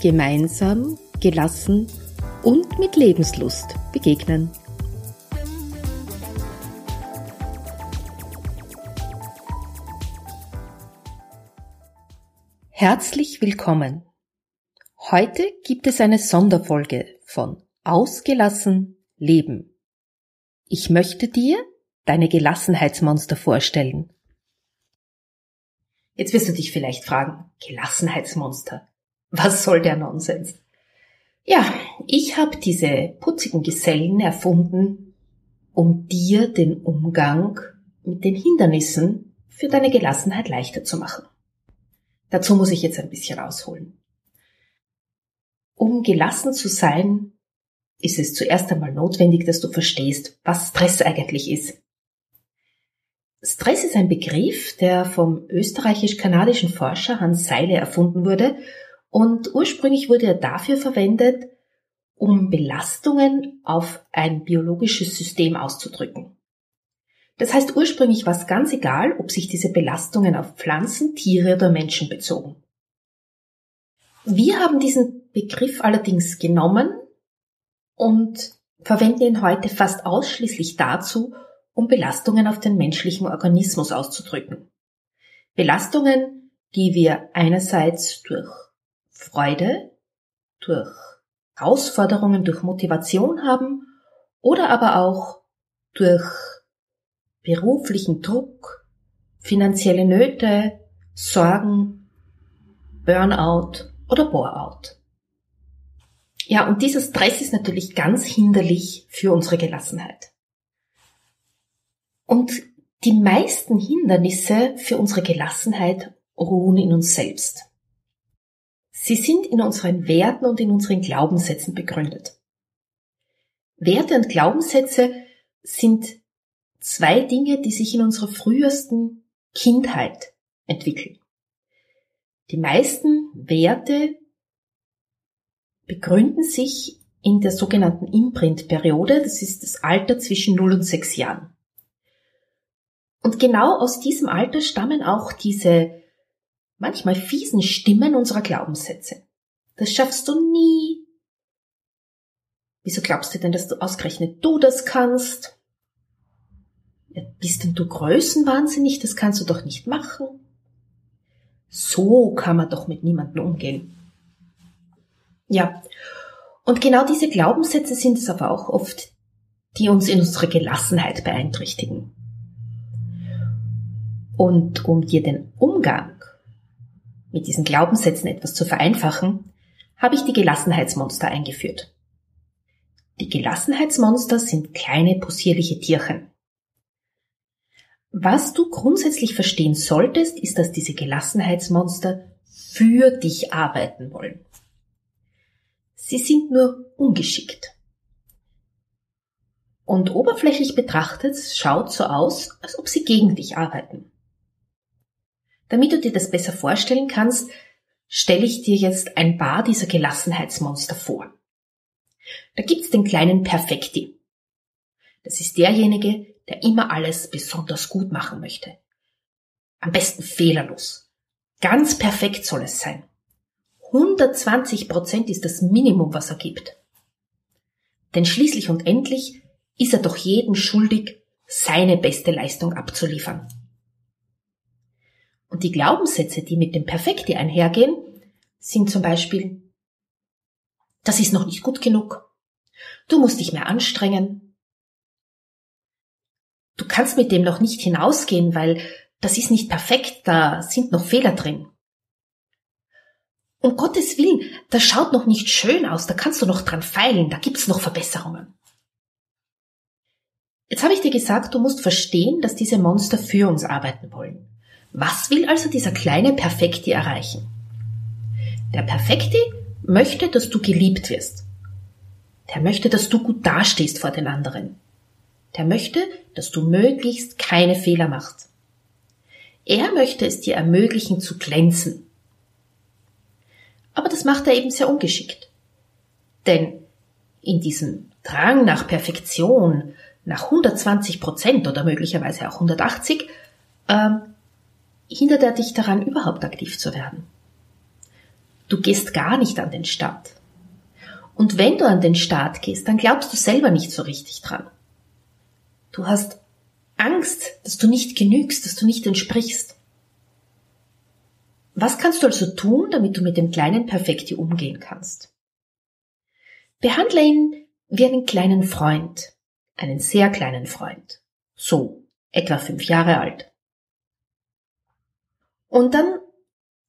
gemeinsam, gelassen und mit Lebenslust begegnen. Herzlich willkommen. Heute gibt es eine Sonderfolge von Ausgelassen Leben. Ich möchte dir deine Gelassenheitsmonster vorstellen. Jetzt wirst du dich vielleicht fragen, Gelassenheitsmonster, was soll der Nonsens? Ja, ich habe diese putzigen Gesellen erfunden, um dir den Umgang mit den Hindernissen für deine Gelassenheit leichter zu machen. Dazu muss ich jetzt ein bisschen ausholen. Um gelassen zu sein, ist es zuerst einmal notwendig, dass du verstehst, was Stress eigentlich ist. Stress ist ein Begriff, der vom österreichisch-kanadischen Forscher Hans Seile erfunden wurde und ursprünglich wurde er dafür verwendet, um Belastungen auf ein biologisches System auszudrücken. Das heißt, ursprünglich war es ganz egal, ob sich diese Belastungen auf Pflanzen, Tiere oder Menschen bezogen. Wir haben diesen Begriff allerdings genommen und verwenden ihn heute fast ausschließlich dazu, um Belastungen auf den menschlichen Organismus auszudrücken. Belastungen, die wir einerseits durch Freude, durch Herausforderungen, durch Motivation haben oder aber auch durch beruflichen Druck, finanzielle Nöte, Sorgen, Burnout oder Boreout. Ja, und dieser Stress ist natürlich ganz hinderlich für unsere Gelassenheit. Und die meisten Hindernisse für unsere Gelassenheit ruhen in uns selbst. Sie sind in unseren Werten und in unseren Glaubenssätzen begründet. Werte und Glaubenssätze sind zwei Dinge, die sich in unserer frühesten Kindheit entwickeln. Die meisten Werte begründen sich in der sogenannten Imprint-Periode, das ist das Alter zwischen 0 und 6 Jahren. Und genau aus diesem Alter stammen auch diese manchmal fiesen Stimmen unserer Glaubenssätze. Das schaffst du nie. Wieso glaubst du denn, dass du ausgerechnet du das kannst? Bist denn du größenwahnsinnig? Das kannst du doch nicht machen. So kann man doch mit niemandem umgehen. Ja, und genau diese Glaubenssätze sind es aber auch oft, die uns in unserer Gelassenheit beeinträchtigen. Und um dir den Umgang mit diesen Glaubenssätzen etwas zu vereinfachen, habe ich die Gelassenheitsmonster eingeführt. Die Gelassenheitsmonster sind kleine possierliche Tierchen. Was du grundsätzlich verstehen solltest, ist, dass diese Gelassenheitsmonster für dich arbeiten wollen. Sie sind nur ungeschickt. Und oberflächlich betrachtet schaut so aus, als ob sie gegen dich arbeiten. Damit du dir das besser vorstellen kannst, stelle ich dir jetzt ein paar dieser Gelassenheitsmonster vor. Da gibt's den kleinen Perfekti. Das ist derjenige, der immer alles besonders gut machen möchte. Am besten fehlerlos. Ganz perfekt soll es sein. 120 Prozent ist das Minimum, was er gibt. Denn schließlich und endlich ist er doch jedem schuldig, seine beste Leistung abzuliefern. Und die Glaubenssätze, die mit dem Perfekte einhergehen, sind zum Beispiel, das ist noch nicht gut genug. Du musst dich mehr anstrengen. Du kannst mit dem noch nicht hinausgehen, weil das ist nicht perfekt, da sind noch Fehler drin. Um Gottes Willen, das schaut noch nicht schön aus, da kannst du noch dran feilen, da gibt's noch Verbesserungen. Jetzt habe ich dir gesagt, du musst verstehen, dass diese Monster für uns arbeiten wollen. Was will also dieser kleine Perfekti erreichen? Der Perfekti möchte, dass du geliebt wirst. Der möchte, dass du gut dastehst vor den anderen. Der möchte, dass du möglichst keine Fehler machst. Er möchte es dir ermöglichen zu glänzen. Aber das macht er eben sehr ungeschickt. Denn in diesem Drang nach Perfektion, nach 120 Prozent oder möglicherweise auch 180, ähm, hindert er dich daran, überhaupt aktiv zu werden. Du gehst gar nicht an den Start. Und wenn du an den Start gehst, dann glaubst du selber nicht so richtig dran. Du hast Angst, dass du nicht genügst, dass du nicht entsprichst. Was kannst du also tun, damit du mit dem kleinen Perfekti umgehen kannst? Behandle ihn wie einen kleinen Freund, einen sehr kleinen Freund, so etwa fünf Jahre alt. Und dann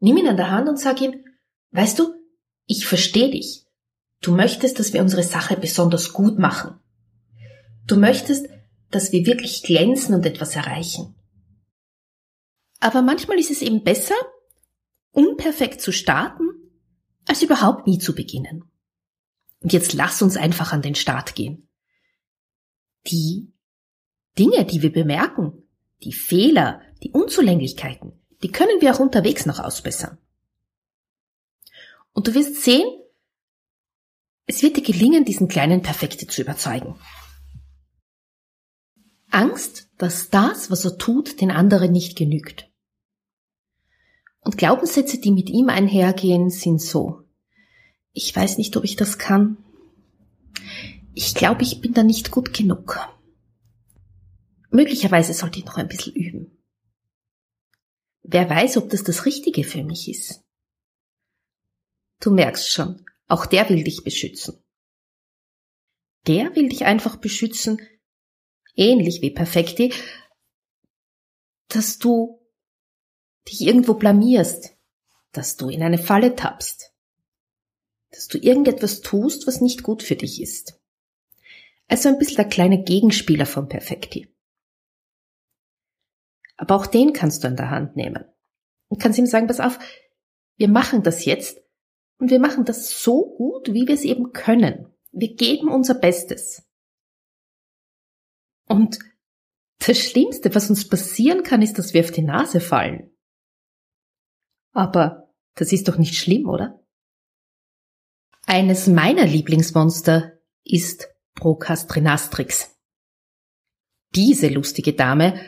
nimm ihn an der Hand und sag ihm, weißt du, ich verstehe dich. Du möchtest, dass wir unsere Sache besonders gut machen. Du möchtest, dass wir wirklich glänzen und etwas erreichen. Aber manchmal ist es eben besser, unperfekt zu starten, als überhaupt nie zu beginnen. Und jetzt lass uns einfach an den Start gehen. Die Dinge, die wir bemerken, die Fehler, die Unzulänglichkeiten, die können wir auch unterwegs noch ausbessern. Und du wirst sehen, es wird dir gelingen, diesen kleinen Perfekte zu überzeugen. Angst, dass das, was er tut, den anderen nicht genügt. Und Glaubenssätze, die mit ihm einhergehen, sind so. Ich weiß nicht, ob ich das kann. Ich glaube, ich bin da nicht gut genug. Möglicherweise sollte ich noch ein bisschen üben. Wer weiß, ob das das Richtige für mich ist. Du merkst schon, auch der will dich beschützen. Der will dich einfach beschützen, ähnlich wie Perfekti, dass du dich irgendwo blamierst, dass du in eine Falle tappst, dass du irgendetwas tust, was nicht gut für dich ist. Also ein bisschen der kleine Gegenspieler von Perfekti. Aber auch den kannst du in der Hand nehmen und kannst ihm sagen, pass auf, wir machen das jetzt und wir machen das so gut, wie wir es eben können. Wir geben unser Bestes. Und das Schlimmste, was uns passieren kann, ist, dass wir auf die Nase fallen. Aber das ist doch nicht schlimm, oder? Eines meiner Lieblingsmonster ist Procrastinastrix. Diese lustige Dame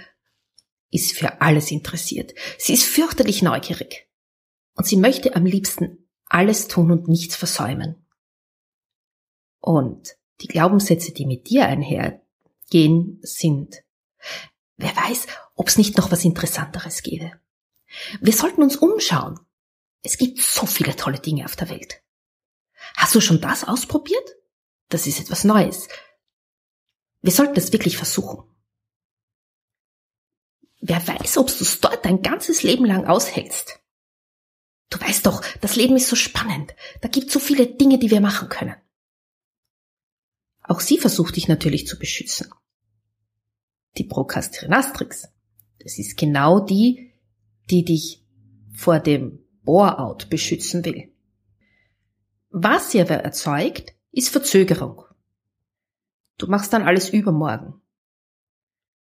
ist für alles interessiert. Sie ist fürchterlich neugierig. Und sie möchte am liebsten alles tun und nichts versäumen. Und die Glaubenssätze, die mit dir einhergehen, sind, wer weiß, ob es nicht noch was Interessanteres gäbe. Wir sollten uns umschauen. Es gibt so viele tolle Dinge auf der Welt. Hast du schon das ausprobiert? Das ist etwas Neues. Wir sollten es wirklich versuchen. Wer weiß, ob du es dort dein ganzes Leben lang aushältst. Du weißt doch, das Leben ist so spannend. Da gibt so viele Dinge, die wir machen können. Auch sie versucht dich natürlich zu beschützen. Die Procrastinatrix. Das ist genau die, die dich vor dem Bore-out beschützen will. Was sie aber erzeugt, ist Verzögerung. Du machst dann alles übermorgen.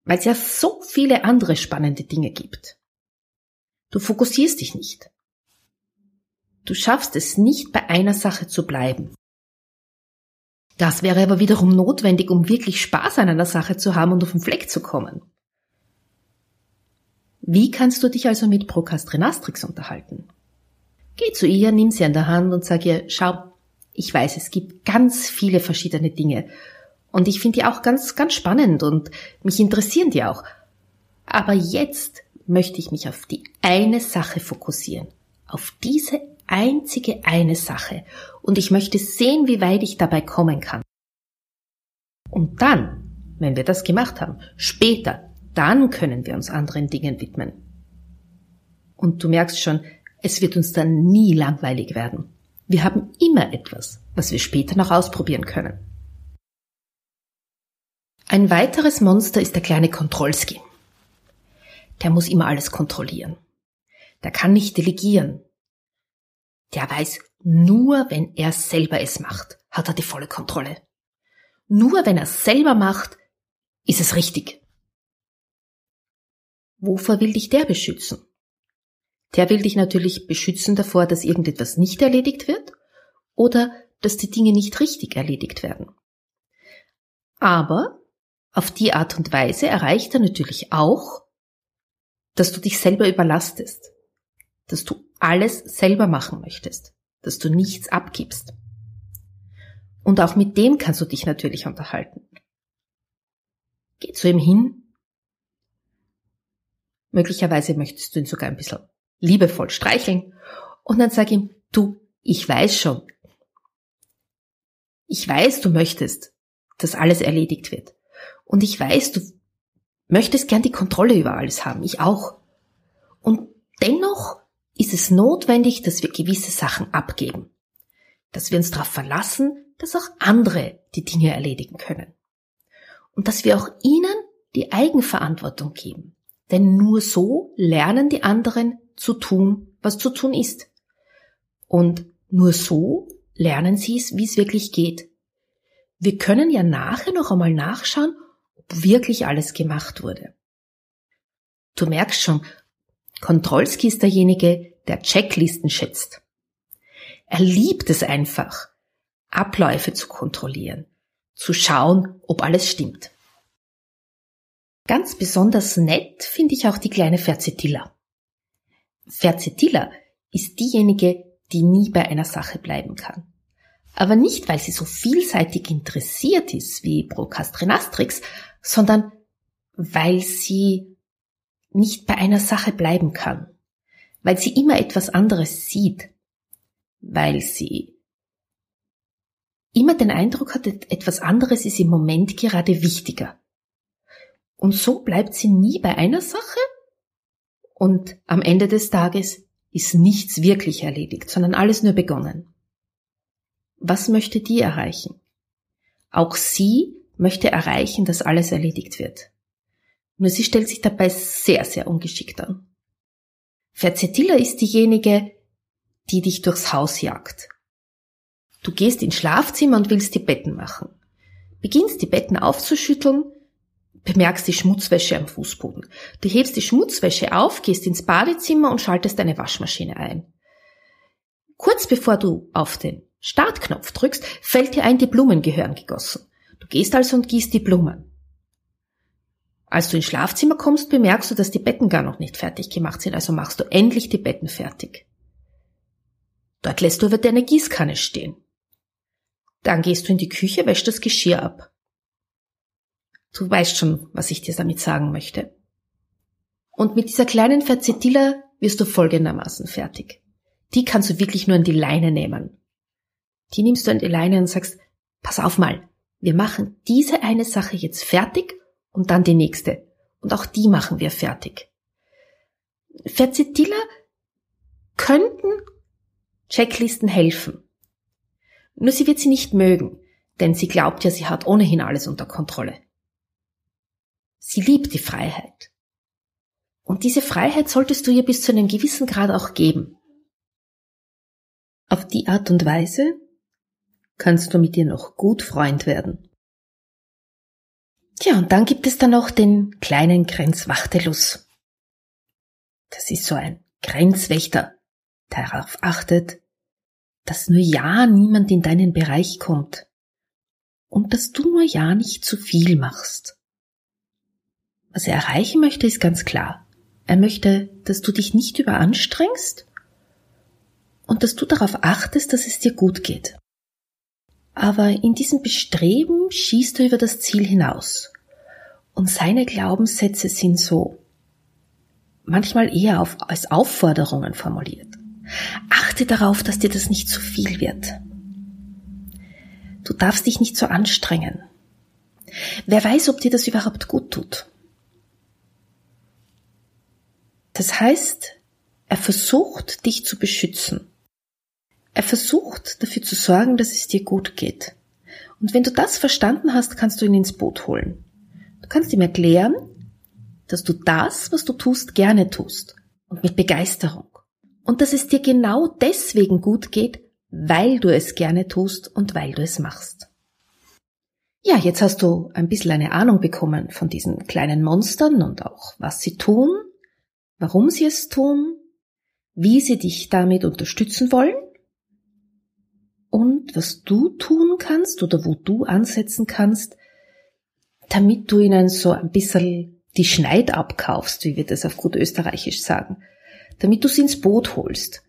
Weil es ja so viele andere spannende Dinge gibt. Du fokussierst dich nicht. Du schaffst es nicht, bei einer Sache zu bleiben. Das wäre aber wiederum notwendig, um wirklich Spaß an einer Sache zu haben und auf den Fleck zu kommen. Wie kannst du dich also mit Procrastinatrix unterhalten? Geh zu ihr, nimm sie an der Hand und sag ihr, schau, ich weiß, es gibt ganz viele verschiedene Dinge und ich finde die auch ganz, ganz spannend und mich interessieren die auch. Aber jetzt möchte ich mich auf die eine Sache fokussieren. Auf diese einzige eine Sache und ich möchte sehen, wie weit ich dabei kommen kann. Und dann, wenn wir das gemacht haben, später, dann können wir uns anderen Dingen widmen. Und du merkst schon, es wird uns dann nie langweilig werden. Wir haben immer etwas, was wir später noch ausprobieren können. Ein weiteres Monster ist der kleine Kontrollski. Der muss immer alles kontrollieren. Der kann nicht delegieren. Der weiß Nur wenn er selber es macht, hat er die volle Kontrolle. Nur wenn er selber macht, ist es richtig. Wovor will dich der beschützen? Der will dich natürlich beschützen davor, dass irgendetwas nicht erledigt wird oder dass die Dinge nicht richtig erledigt werden. Aber auf die Art und Weise erreicht er natürlich auch, dass du dich selber überlastest, dass du alles selber machen möchtest, dass du nichts abgibst. Und auch mit dem kannst du dich natürlich unterhalten. Geh zu ihm hin. Möglicherweise möchtest du ihn sogar ein bisschen liebevoll streicheln und dann sag ihm, du, ich weiß schon. Ich weiß, du möchtest, dass alles erledigt wird. Und ich weiß, du möchtest gern die Kontrolle über alles haben. Ich auch. Und dennoch ist es notwendig, dass wir gewisse Sachen abgeben. Dass wir uns darauf verlassen, dass auch andere die Dinge erledigen können. Und dass wir auch ihnen die Eigenverantwortung geben. Denn nur so lernen die anderen zu tun, was zu tun ist. Und nur so lernen sie es, wie es wirklich geht. Wir können ja nachher noch einmal nachschauen, wirklich alles gemacht wurde. Du merkst schon, Kontrolski ist derjenige, der Checklisten schätzt. Er liebt es einfach, Abläufe zu kontrollieren, zu schauen, ob alles stimmt. Ganz besonders nett finde ich auch die kleine Ferzetilla. Ferzetilla ist diejenige, die nie bei einer Sache bleiben kann. Aber nicht, weil sie so vielseitig interessiert ist wie Procrastinatrix, sondern weil sie nicht bei einer Sache bleiben kann, weil sie immer etwas anderes sieht, weil sie immer den Eindruck hat, etwas anderes ist im Moment gerade wichtiger. Und so bleibt sie nie bei einer Sache und am Ende des Tages ist nichts wirklich erledigt, sondern alles nur begonnen. Was möchte die erreichen? Auch sie möchte erreichen, dass alles erledigt wird. Nur sie stellt sich dabei sehr, sehr ungeschickt an. Verzetilla ist diejenige, die dich durchs Haus jagt. Du gehst ins Schlafzimmer und willst die Betten machen. Beginnst die Betten aufzuschütteln, bemerkst die Schmutzwäsche am Fußboden. Du hebst die Schmutzwäsche auf, gehst ins Badezimmer und schaltest deine Waschmaschine ein. Kurz bevor du auf den Startknopf drückst, fällt dir ein, die Blumen gehören gegossen. Du gehst also und gießt die Blumen. Als du ins Schlafzimmer kommst, bemerkst du, dass die Betten gar noch nicht fertig gemacht sind, also machst du endlich die Betten fertig. Dort lässt du aber deine Gießkanne stehen. Dann gehst du in die Küche, wäschst das Geschirr ab. Du weißt schon, was ich dir damit sagen möchte. Und mit dieser kleinen Verzitilla wirst du folgendermaßen fertig. Die kannst du wirklich nur an die Leine nehmen. Die nimmst du an die Leine und sagst, pass auf mal, wir machen diese eine Sache jetzt fertig und dann die nächste. Und auch die machen wir fertig. Verzitilla könnten Checklisten helfen. Nur sie wird sie nicht mögen, denn sie glaubt ja, sie hat ohnehin alles unter Kontrolle. Sie liebt die Freiheit. Und diese Freiheit solltest du ihr bis zu einem gewissen Grad auch geben. Auf die Art und Weise kannst du mit ihr noch gut Freund werden. Tja, und dann gibt es dann noch den kleinen Grenzwachtelus. Das ist so ein Grenzwächter, der darauf achtet, dass nur ja niemand in deinen Bereich kommt und dass du nur ja nicht zu viel machst. Was er erreichen möchte, ist ganz klar. Er möchte, dass du dich nicht überanstrengst und dass du darauf achtest, dass es dir gut geht. Aber in diesem Bestreben schießt er über das Ziel hinaus. Und seine Glaubenssätze sind so manchmal eher auf, als Aufforderungen formuliert. Achte darauf, dass dir das nicht zu viel wird. Du darfst dich nicht so anstrengen. Wer weiß, ob dir das überhaupt gut tut. Das heißt, er versucht, dich zu beschützen. Er versucht dafür zu sorgen, dass es dir gut geht. Und wenn du das verstanden hast, kannst du ihn ins Boot holen. Du kannst ihm erklären, dass du das, was du tust, gerne tust und mit Begeisterung. Und dass es dir genau deswegen gut geht, weil du es gerne tust und weil du es machst. Ja, jetzt hast du ein bisschen eine Ahnung bekommen von diesen kleinen Monstern und auch was sie tun, warum sie es tun, wie sie dich damit unterstützen wollen und was du tun kannst oder wo du ansetzen kannst, damit du ihnen so ein bisschen die Schneid abkaufst, wie wir das auf gut österreichisch sagen, damit du sie ins Boot holst,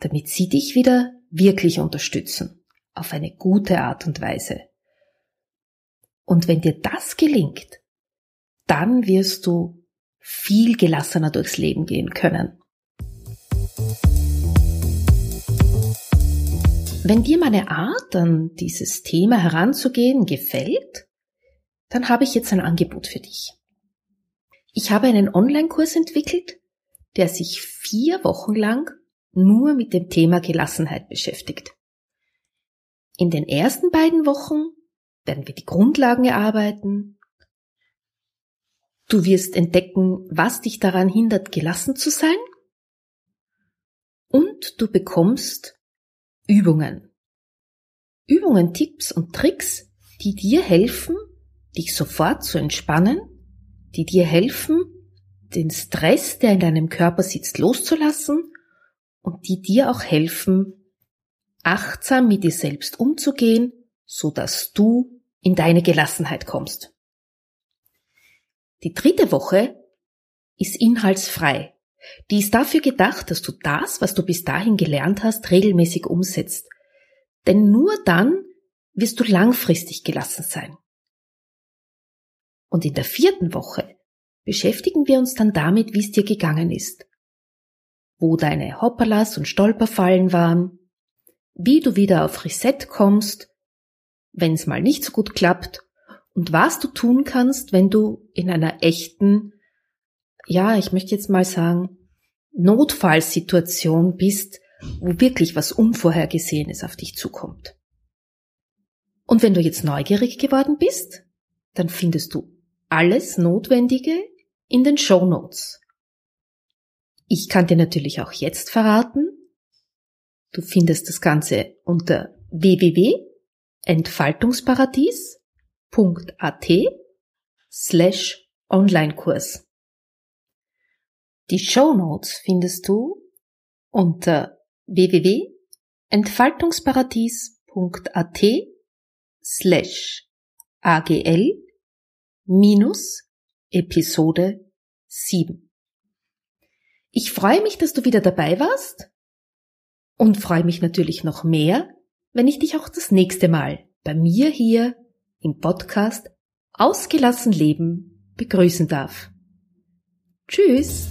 damit sie dich wieder wirklich unterstützen, auf eine gute Art und Weise. Und wenn dir das gelingt, dann wirst du viel gelassener durchs Leben gehen können. Wenn dir meine Art, an dieses Thema heranzugehen, gefällt, dann habe ich jetzt ein Angebot für dich. Ich habe einen Online-Kurs entwickelt, der sich vier Wochen lang nur mit dem Thema Gelassenheit beschäftigt. In den ersten beiden Wochen werden wir die Grundlagen erarbeiten. Du wirst entdecken, was dich daran hindert, gelassen zu sein. Und du bekommst Übungen. Übungen, Tipps und Tricks, die dir helfen, dich sofort zu entspannen, die dir helfen, den Stress, der in deinem Körper sitzt, loszulassen und die dir auch helfen, achtsam mit dir selbst umzugehen, so dass du in deine Gelassenheit kommst. Die dritte Woche ist inhaltsfrei. Die ist dafür gedacht, dass du das, was du bis dahin gelernt hast, regelmäßig umsetzt. Denn nur dann wirst du langfristig gelassen sein. Und in der vierten Woche beschäftigen wir uns dann damit, wie es dir gegangen ist. Wo deine Hopperlas und Stolperfallen waren, wie du wieder auf Reset kommst, wenn es mal nicht so gut klappt und was du tun kannst, wenn du in einer echten, ja, ich möchte jetzt mal sagen, Notfallsituation bist, wo wirklich was Unvorhergesehenes auf dich zukommt. Und wenn du jetzt neugierig geworden bist, dann findest du alles Notwendige in den Show Notes. Ich kann dir natürlich auch jetzt verraten, du findest das Ganze unter www.entfaltungsparadies.at slash Onlinekurs. Die Show Notes findest du unter www.entfaltungsparadies.at slash agl minus Episode 7. Ich freue mich, dass du wieder dabei warst und freue mich natürlich noch mehr, wenn ich dich auch das nächste Mal bei mir hier im Podcast Ausgelassen Leben begrüßen darf. Tschüss!